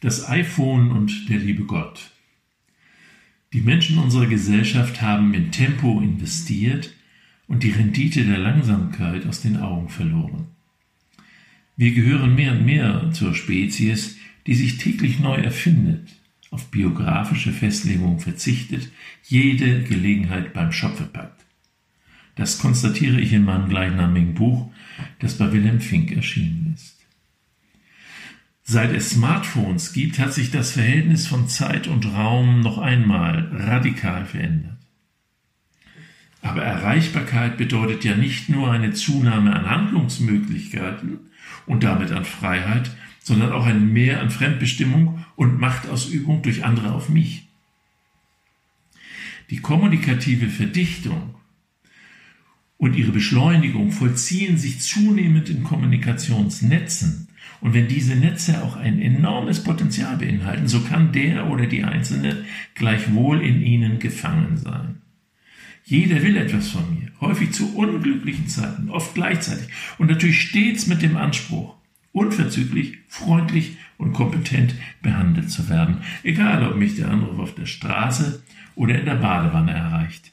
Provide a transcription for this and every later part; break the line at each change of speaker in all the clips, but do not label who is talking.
Das iPhone und der liebe Gott. Die Menschen unserer Gesellschaft haben in Tempo investiert und die Rendite der Langsamkeit aus den Augen verloren. Wir gehören mehr und mehr zur Spezies, die sich täglich neu erfindet, auf biografische Festlegung verzichtet, jede Gelegenheit beim Schopfe packt. Das konstatiere ich in meinem gleichnamigen Buch, das bei Wilhelm Fink erschienen ist. Seit es Smartphones gibt, hat sich das Verhältnis von Zeit und Raum noch einmal radikal verändert. Aber Erreichbarkeit bedeutet ja nicht nur eine Zunahme an Handlungsmöglichkeiten und damit an Freiheit, sondern auch ein Mehr an Fremdbestimmung und Machtausübung durch andere auf mich. Die kommunikative Verdichtung und ihre Beschleunigung vollziehen sich zunehmend in Kommunikationsnetzen, und wenn diese Netze auch ein enormes Potenzial beinhalten, so kann der oder die Einzelne gleichwohl in ihnen gefangen sein. Jeder will etwas von mir, häufig zu unglücklichen Zeiten, oft gleichzeitig und natürlich stets mit dem Anspruch, unverzüglich, freundlich und kompetent behandelt zu werden, egal ob mich der Anruf auf der Straße oder in der Badewanne erreicht.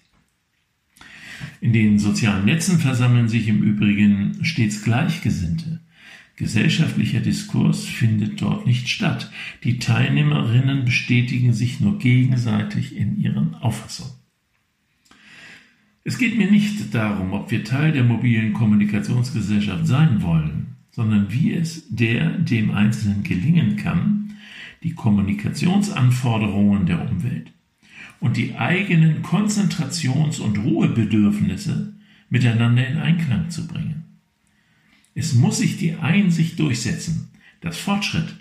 In den sozialen Netzen versammeln sich im Übrigen stets Gleichgesinnte, Gesellschaftlicher Diskurs findet dort nicht statt. Die Teilnehmerinnen bestätigen sich nur gegenseitig in ihren Auffassungen. Es geht mir nicht darum, ob wir Teil der mobilen Kommunikationsgesellschaft sein wollen, sondern wie es der dem Einzelnen gelingen kann, die Kommunikationsanforderungen der Umwelt und die eigenen Konzentrations- und Ruhebedürfnisse miteinander in Einklang zu bringen. Es muss sich die Einsicht durchsetzen, dass Fortschritt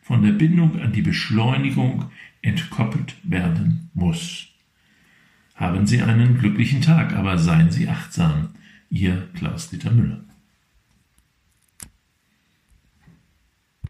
von der Bindung an die Beschleunigung entkoppelt werden muss. Haben Sie einen glücklichen Tag, aber seien Sie achtsam. Ihr Klaus-Dieter Müller.